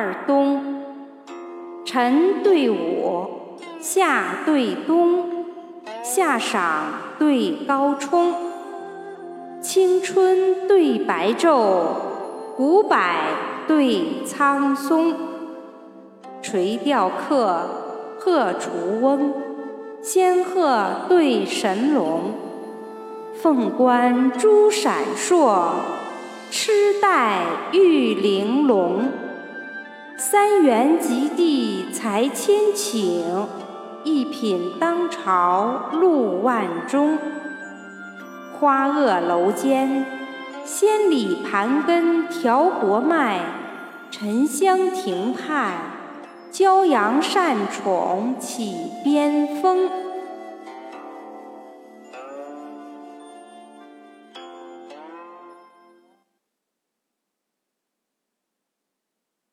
二冬，晨对午，夏对冬，夏赏对高冲，青春对白昼，古柏对苍松，垂钓客，鹤雏翁，仙鹤对神龙，凤冠珠闪烁。痴带玉玲珑，三元及第才千顷，一品当朝禄万钟。花萼楼间，仙里盘根调薄脉；沉香亭畔，骄阳善宠起边风。